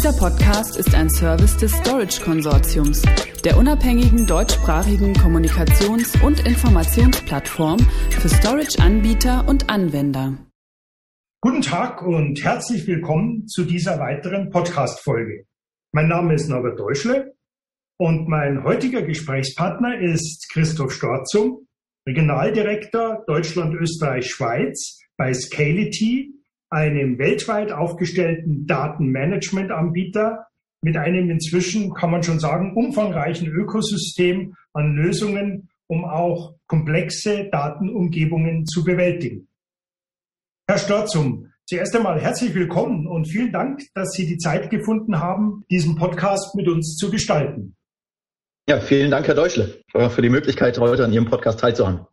Dieser Podcast ist ein Service des Storage Konsortiums, der unabhängigen deutschsprachigen Kommunikations- und Informationsplattform für Storage-Anbieter und Anwender. Guten Tag und herzlich willkommen zu dieser weiteren Podcast-Folge. Mein Name ist Norbert Deutschle und mein heutiger Gesprächspartner ist Christoph Storzum, Regionaldirektor Deutschland, Österreich, Schweiz bei Scality, einem weltweit aufgestellten Datenmanagement-Anbieter mit einem inzwischen, kann man schon sagen, umfangreichen Ökosystem an Lösungen, um auch komplexe Datenumgebungen zu bewältigen. Herr Storzum, zuerst einmal herzlich willkommen und vielen Dank, dass Sie die Zeit gefunden haben, diesen Podcast mit uns zu gestalten. Ja, vielen Dank, Herr Deutschle, für die Möglichkeit, heute an Ihrem Podcast teilzuhaben.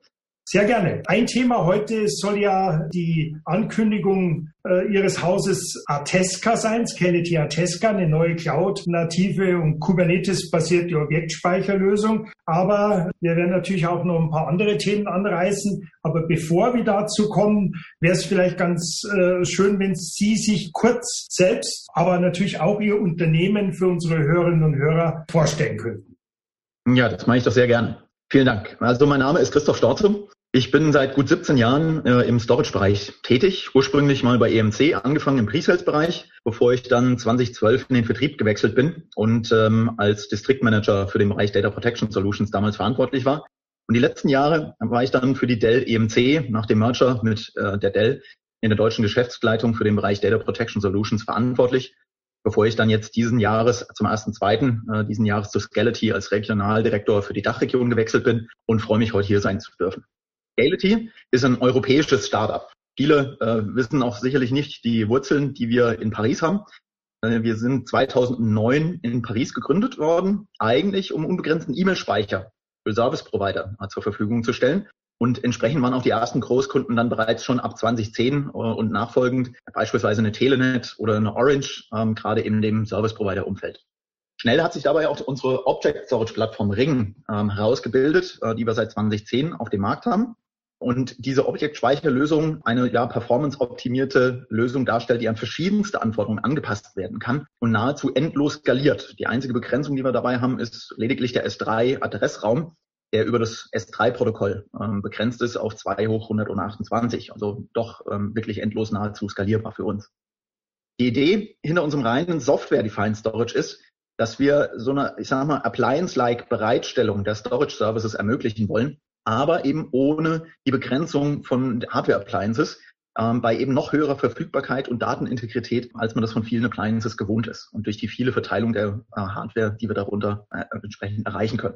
Sehr gerne. Ein Thema heute soll ja die Ankündigung äh, Ihres Hauses Atesca sein, Scality Atesca, eine neue Cloud-native und Kubernetes-basierte Objektspeicherlösung. Aber wir werden natürlich auch noch ein paar andere Themen anreißen. Aber bevor wir dazu kommen, wäre es vielleicht ganz äh, schön, wenn Sie sich kurz selbst, aber natürlich auch Ihr Unternehmen für unsere Hörerinnen und Hörer vorstellen könnten. Ja, das mache ich doch sehr gerne. Vielen Dank. Also mein Name ist Christoph Storzum. Ich bin seit gut 17 Jahren äh, im Storage-Bereich tätig, ursprünglich mal bei EMC, angefangen im Pre-Sales-Bereich, bevor ich dann 2012 in den Vertrieb gewechselt bin und ähm, als District Manager für den Bereich Data Protection Solutions damals verantwortlich war. Und die letzten Jahre war ich dann für die Dell EMC nach dem Merger mit äh, der Dell in der deutschen Geschäftsleitung für den Bereich Data Protection Solutions verantwortlich, bevor ich dann jetzt diesen Jahres zum ersten, zweiten, äh, diesen Jahres zu Scality als Regionaldirektor für die Dachregion gewechselt bin und freue mich, heute hier sein zu dürfen. Scality ist ein europäisches Startup. Viele äh, wissen auch sicherlich nicht die Wurzeln, die wir in Paris haben. Äh, wir sind 2009 in Paris gegründet worden, eigentlich um unbegrenzten E-Mail-Speicher für Service-Provider äh, zur Verfügung zu stellen. Und entsprechend waren auch die ersten Großkunden dann bereits schon ab 2010 äh, und nachfolgend, beispielsweise eine Telenet oder eine Orange, ähm, gerade in dem Service-Provider-Umfeld. Schnell hat sich dabei auch unsere Object Storage Plattform Ring ähm, herausgebildet, äh, die wir seit 2010 auf dem Markt haben und diese Objektspeicherlösung eine ja, performance-optimierte Lösung darstellt, die an verschiedenste Anforderungen angepasst werden kann und nahezu endlos skaliert. Die einzige Begrenzung, die wir dabei haben, ist lediglich der S3-Adressraum, der über das S3-Protokoll ähm, begrenzt ist auf 2 hoch 128, also doch ähm, wirklich endlos nahezu skalierbar für uns. Die Idee hinter unserem reinen Software-Defined Storage ist, dass wir so eine, ich sage mal, Appliance-like Bereitstellung der Storage Services ermöglichen wollen, aber eben ohne die Begrenzung von Hardware-Appliances ähm, bei eben noch höherer Verfügbarkeit und Datenintegrität, als man das von vielen Appliances gewohnt ist und durch die viele Verteilung der äh, Hardware, die wir darunter äh, entsprechend erreichen können.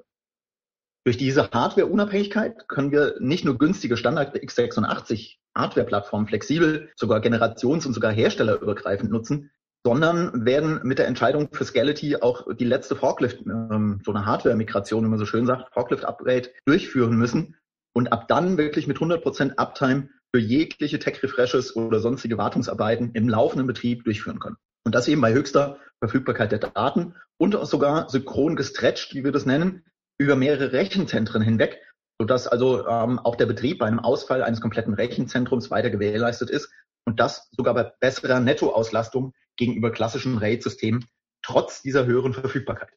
Durch diese Hardware-Unabhängigkeit können wir nicht nur günstige Standard x86 Hardware-Plattformen flexibel, sogar generations- und sogar herstellerübergreifend nutzen, sondern werden mit der Entscheidung für Scality auch die letzte Forklift, ähm, so eine Hardware-Migration, wie man so schön sagt, Forklift-Upgrade durchführen müssen und ab dann wirklich mit 100% Uptime für jegliche Tech-Refreshes oder sonstige Wartungsarbeiten im laufenden Betrieb durchführen können. Und das eben bei höchster Verfügbarkeit der Daten und auch sogar synchron gestretched, wie wir das nennen, über mehrere Rechenzentren hinweg, sodass also ähm, auch der Betrieb beim Ausfall eines kompletten Rechenzentrums weiter gewährleistet ist und das sogar bei besserer Nettoauslastung gegenüber klassischen RAID-Systemen, trotz dieser höheren Verfügbarkeit.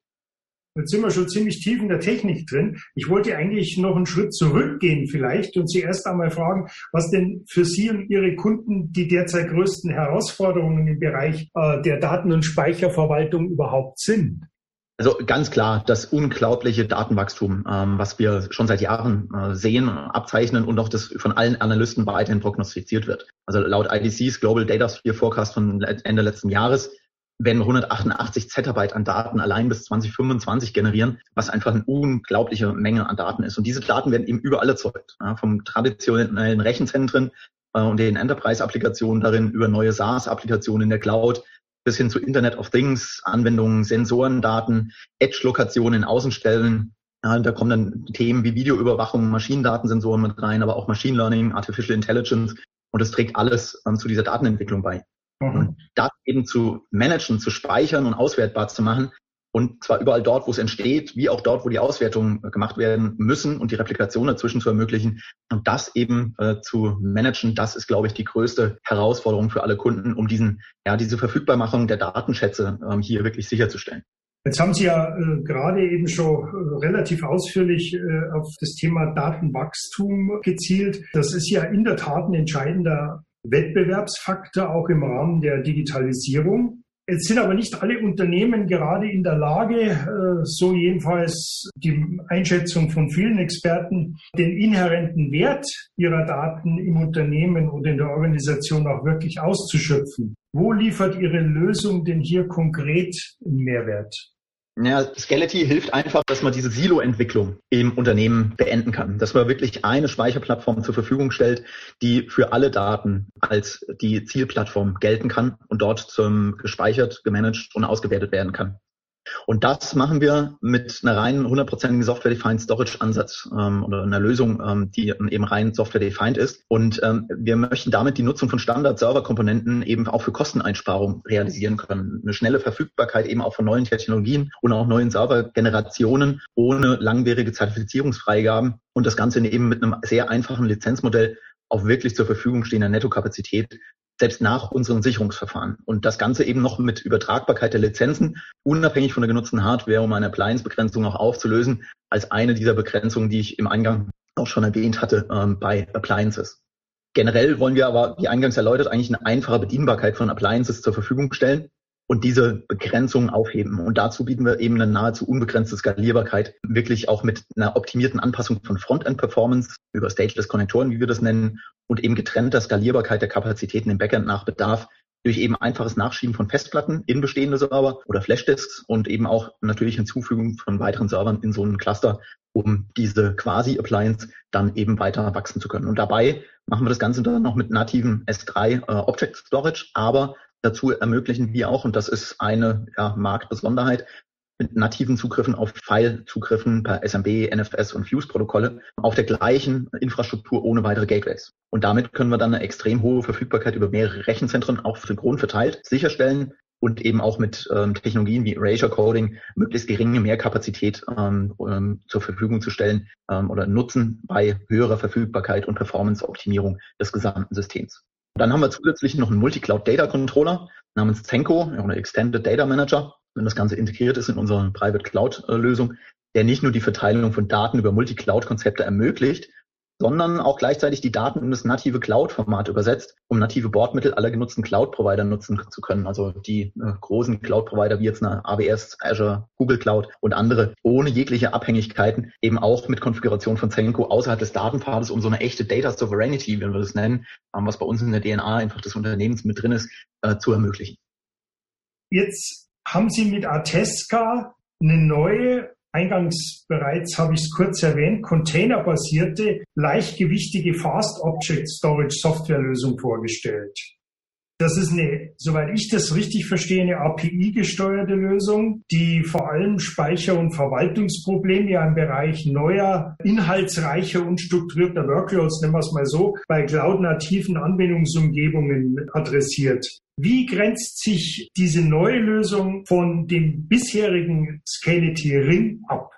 Jetzt sind wir schon ziemlich tief in der Technik drin. Ich wollte eigentlich noch einen Schritt zurückgehen vielleicht und Sie erst einmal fragen, was denn für Sie und Ihre Kunden die derzeit größten Herausforderungen im Bereich äh, der Daten- und Speicherverwaltung überhaupt sind. Also ganz klar das unglaubliche Datenwachstum, ähm, was wir schon seit Jahren äh, sehen, abzeichnen und auch das von allen Analysten weiterhin prognostiziert wird. Also laut IDCs Global Data Sphere Forecast von Ende letzten Jahres werden 188 Zettabyte an Daten allein bis 2025 generieren, was einfach eine unglaubliche Menge an Daten ist. Und diese Daten werden eben überall erzeugt, ja, vom traditionellen Rechenzentren äh, und den Enterprise-Applikationen darin über neue SaaS-Applikationen in der Cloud bis hin zu Internet of Things, Anwendungen, Sensorendaten, Edge-Lokationen, Außenstellen. Ja, da kommen dann Themen wie Videoüberwachung, Maschinendatensensoren mit rein, aber auch Machine Learning, Artificial Intelligence. Und das trägt alles ähm, zu dieser Datenentwicklung bei. Mhm. Und das eben zu managen, zu speichern und auswertbar zu machen, und zwar überall dort, wo es entsteht, wie auch dort, wo die Auswertungen gemacht werden müssen und die Replikation dazwischen zu ermöglichen und das eben äh, zu managen, das ist, glaube ich, die größte Herausforderung für alle Kunden, um diesen, ja, diese Verfügbarmachung der Datenschätze ähm, hier wirklich sicherzustellen. Jetzt haben Sie ja äh, gerade eben schon äh, relativ ausführlich äh, auf das Thema Datenwachstum gezielt. Das ist ja in der Tat ein entscheidender Wettbewerbsfaktor auch im Rahmen der Digitalisierung. Jetzt sind aber nicht alle Unternehmen gerade in der Lage, äh, so jedenfalls die Einschätzung von vielen Experten, den inhärenten Wert ihrer Daten im Unternehmen und in der Organisation auch wirklich auszuschöpfen. Wo liefert Ihre Lösung denn hier konkret Mehrwert? Ja, Skeletti hilft einfach, dass man diese Silo-Entwicklung im Unternehmen beenden kann. Dass man wirklich eine Speicherplattform zur Verfügung stellt, die für alle Daten als die Zielplattform gelten kann und dort zum gespeichert, gemanagt und ausgewertet werden kann. Und das machen wir mit einer reinen hundertprozentigen Software-Defined Storage-Ansatz ähm, oder einer Lösung, ähm, die eben rein Software-Defined ist. Und ähm, wir möchten damit die Nutzung von Standard-Server-Komponenten eben auch für Kosteneinsparung realisieren können. Eine schnelle Verfügbarkeit eben auch von neuen Technologien und auch neuen Server-Generationen ohne langwierige Zertifizierungsfreigaben und das Ganze eben mit einem sehr einfachen Lizenzmodell auf wirklich zur Verfügung stehender Nettokapazität selbst nach unseren Sicherungsverfahren. Und das Ganze eben noch mit Übertragbarkeit der Lizenzen, unabhängig von der genutzten Hardware, um eine Appliance-Begrenzung auch aufzulösen, als eine dieser Begrenzungen, die ich im Eingang auch schon erwähnt hatte, ähm, bei Appliances. Generell wollen wir aber, wie eingangs erläutert, eigentlich eine einfache Bedienbarkeit von Appliances zur Verfügung stellen und diese Begrenzungen aufheben. Und dazu bieten wir eben eine nahezu unbegrenzte Skalierbarkeit, wirklich auch mit einer optimierten Anpassung von Frontend-Performance über Stageless-Konnektoren, wie wir das nennen, und eben getrennter Skalierbarkeit der Kapazitäten im Backend nach Bedarf durch eben einfaches Nachschieben von Festplatten in bestehende Server oder Flashdisks und eben auch natürlich Hinzufügung von weiteren Servern in so einen Cluster, um diese quasi-Appliance dann eben weiter wachsen zu können. Und dabei machen wir das Ganze dann noch mit nativen S3 äh, Object Storage, aber dazu ermöglichen wir auch, und das ist eine ja, Marktbesonderheit, mit nativen Zugriffen auf File-Zugriffen per SMB, NFS und Fuse-Protokolle auf der gleichen Infrastruktur ohne weitere Gateways. Und damit können wir dann eine extrem hohe Verfügbarkeit über mehrere Rechenzentren auch Grund verteilt sicherstellen und eben auch mit ähm, Technologien wie Erasure Coding möglichst geringe Mehrkapazität ähm, ähm, zur Verfügung zu stellen ähm, oder nutzen bei höherer Verfügbarkeit und Performance-Optimierung des gesamten Systems. Dann haben wir zusätzlich noch einen Multi-Cloud Data Controller namens Zenko oder Extended Data Manager, wenn das Ganze integriert ist in unserer Private Cloud Lösung, der nicht nur die Verteilung von Daten über Multi-Cloud-Konzepte ermöglicht, sondern auch gleichzeitig die Daten in das native Cloud-Format übersetzt, um native Bordmittel aller genutzten Cloud-Provider nutzen zu können. Also die äh, großen Cloud-Provider wie jetzt eine AWS, Azure, Google Cloud und andere, ohne jegliche Abhängigkeiten, eben auch mit Konfiguration von Zenko außerhalb des Datenpfades, um so eine echte Data Sovereignty, wenn wir das nennen, ähm, was bei uns in der DNA einfach des Unternehmens mit drin ist, äh, zu ermöglichen. Jetzt haben Sie mit Atesca eine neue Eingangs bereits habe ich es kurz erwähnt, containerbasierte, leichtgewichtige Fast Object Storage Softwarelösung vorgestellt. Das ist eine, soweit ich das richtig verstehe, eine API-gesteuerte Lösung, die vor allem Speicher- und Verwaltungsprobleme ja im Bereich neuer, inhaltsreicher und strukturierter Workloads, nennen wir es mal so, bei cloud-nativen Anwendungsumgebungen adressiert. Wie grenzt sich diese neue Lösung von dem bisherigen Scality Ring ab?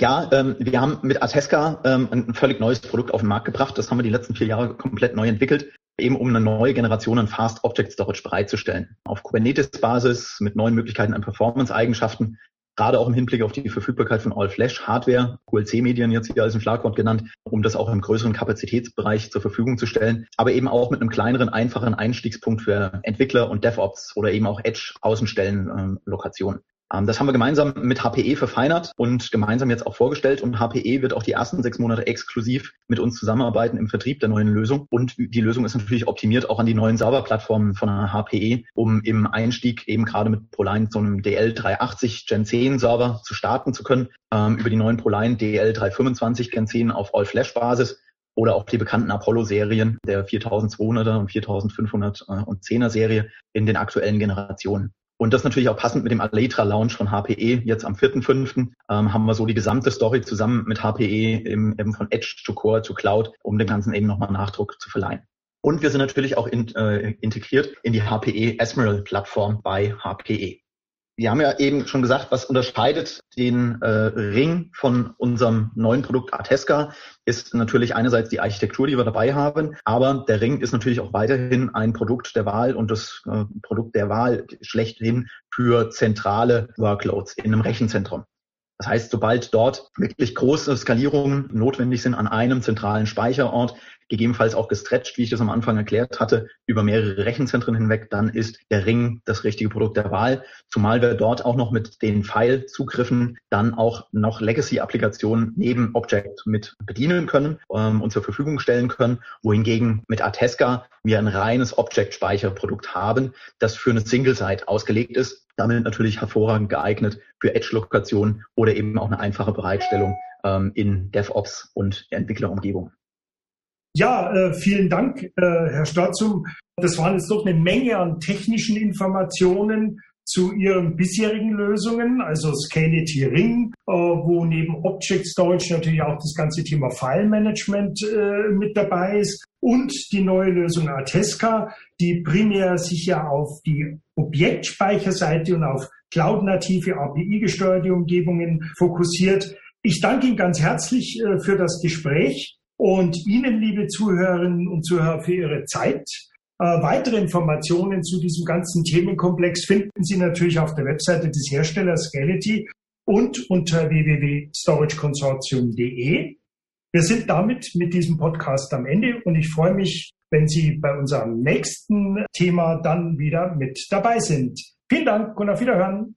Ja, ähm, wir haben mit Atesca ähm, ein völlig neues Produkt auf den Markt gebracht. Das haben wir die letzten vier Jahre komplett neu entwickelt, eben um eine neue Generation an Fast Object Storage bereitzustellen. Auf Kubernetes-Basis mit neuen Möglichkeiten an Performance-Eigenschaften gerade auch im Hinblick auf die Verfügbarkeit von All-Flash-Hardware, QLC-Medien jetzt hier als ein Schlagwort genannt, um das auch im größeren Kapazitätsbereich zur Verfügung zu stellen, aber eben auch mit einem kleineren, einfachen Einstiegspunkt für Entwickler und DevOps oder eben auch Edge-Außenstellen-Lokationen. Ähm, das haben wir gemeinsam mit HPE verfeinert und gemeinsam jetzt auch vorgestellt. Und HPE wird auch die ersten sechs Monate exklusiv mit uns zusammenarbeiten im Vertrieb der neuen Lösung. Und die Lösung ist natürlich optimiert auch an die neuen Serverplattformen von HPE, um im Einstieg eben gerade mit Proline so einem DL380 Gen 10 Server zu starten zu können, ähm, über die neuen Proline DL325 Gen 10 auf All-Flash-Basis oder auch die bekannten Apollo-Serien der 4200er und 4510er Serie in den aktuellen Generationen. Und das natürlich auch passend mit dem Aletra Launch von HPE. Jetzt am 4.5. Ähm, haben wir so die gesamte Story zusammen mit HPE im, eben von Edge to Core to Cloud, um dem Ganzen eben nochmal Nachdruck zu verleihen. Und wir sind natürlich auch in, äh, integriert in die HPE Esmeralda Plattform bei HPE. Wir haben ja eben schon gesagt, was unterscheidet den äh, Ring von unserem neuen Produkt Artesca, ist natürlich einerseits die Architektur, die wir dabei haben, aber der Ring ist natürlich auch weiterhin ein Produkt der Wahl und das äh, Produkt der Wahl schlechthin für zentrale Workloads in einem Rechenzentrum. Das heißt, sobald dort wirklich große Skalierungen notwendig sind an einem zentralen Speicherort, gegebenenfalls auch gestretcht, wie ich das am Anfang erklärt hatte, über mehrere Rechenzentren hinweg, dann ist der Ring das richtige Produkt der Wahl, zumal wir dort auch noch mit den File-Zugriffen dann auch noch Legacy-Applikationen neben Object mit bedienen können ähm, und zur Verfügung stellen können, wohingegen mit Artesca wir ein reines Object-Speicherprodukt haben, das für eine Single-Site ausgelegt ist, damit natürlich hervorragend geeignet für Edge-Lokationen oder eben auch eine einfache Bereitstellung ähm, in DevOps und Entwicklerumgebung. Ja, äh, vielen Dank, äh, Herr Starzum. Das waren jetzt doch eine Menge an technischen Informationen zu Ihren bisherigen Lösungen, also Scality Ring, äh, wo neben Object Storage natürlich auch das ganze Thema File Management äh, mit dabei ist und die neue Lösung Artesca, die primär sich ja auf die Objektspeicherseite und auf cloud-native API-gesteuerte Umgebungen fokussiert. Ich danke Ihnen ganz herzlich äh, für das Gespräch und Ihnen, liebe Zuhörerinnen und Zuhörer, für Ihre Zeit. Äh, weitere Informationen zu diesem ganzen Themenkomplex finden Sie natürlich auf der Webseite des Herstellers Scality und unter www.storageconsortium.de. Wir sind damit mit diesem Podcast am Ende und ich freue mich, wenn Sie bei unserem nächsten Thema dann wieder mit dabei sind. Vielen Dank und auf Wiederhören.